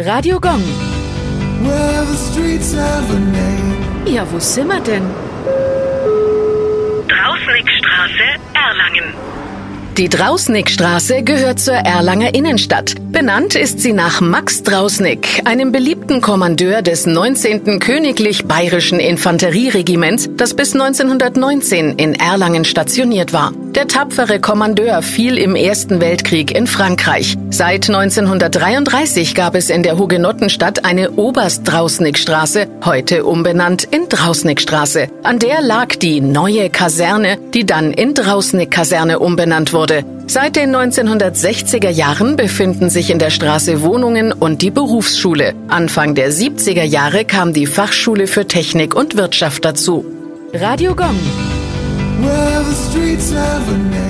Radio Gong. Well, the streets have a name. Ja, wo sind wir denn? Drausnickstraße, Erlangen. Die Drausnickstraße gehört zur Erlanger Innenstadt. Benannt ist sie nach Max Drausnick, einem beliebten Kommandeur des 19. Königlich Bayerischen Infanterieregiments, das bis 1919 in Erlangen stationiert war. Der tapfere Kommandeur fiel im Ersten Weltkrieg in Frankreich. Seit 1933 gab es in der Hugenottenstadt eine Oberst-Drausnick-Straße, heute umbenannt in Drausnick-Straße. An der lag die neue Kaserne, die dann in Drausnick-Kaserne umbenannt wurde. Seit den 1960er Jahren befinden sich in der Straße Wohnungen und die Berufsschule. Anfang der 70er Jahre kam die Fachschule für Technik und Wirtschaft dazu. Radio Gong. Well, the streets have a name.